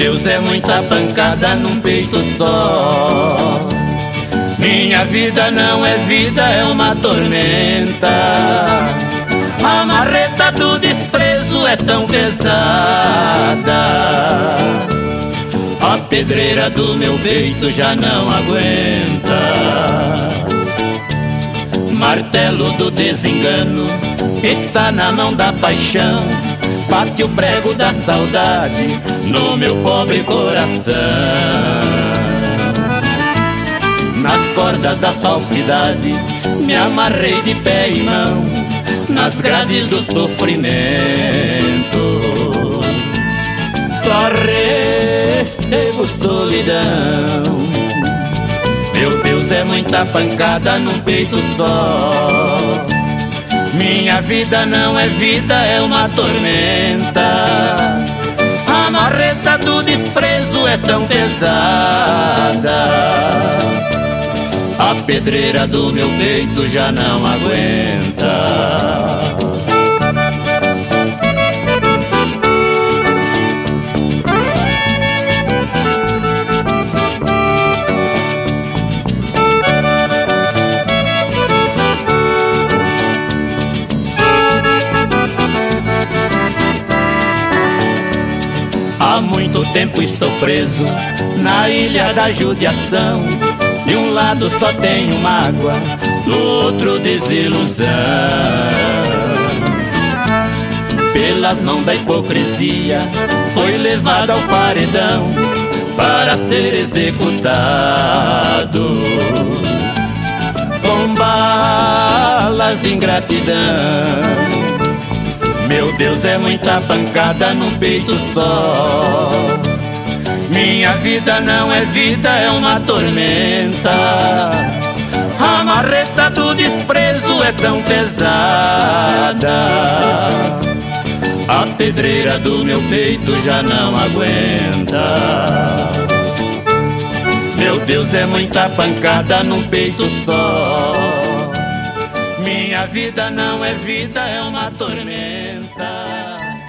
Deus, é muita pancada num peito só. Minha vida não é vida, é uma tormenta. A marreta do desprezo é tão pesada. A pedreira do meu peito já não aguenta. Martelo do desengano está na mão da paixão. Bate o prego da saudade no meu pobre coração. Nas cordas da falsidade me amarrei de pé e mão, nas grades do sofrimento. Só recebo solidão. Muita pancada num peito só. Minha vida não é vida, é uma tormenta. A marreta do desprezo é tão pesada. A pedreira do meu peito já não aguenta. Há muito tempo estou preso na ilha da judiação. De um lado só tenho mágoa, do outro desilusão. Pelas mãos da hipocrisia, foi levado ao paredão para ser executado. Com balas ingratidão. Meu Deus, é muita pancada num peito só. Minha vida não é vida, é uma tormenta. A marreta do desprezo é tão pesada. A pedreira do meu peito já não aguenta. Meu Deus, é muita pancada num peito só. Minha vida não é vida, é uma tormenta.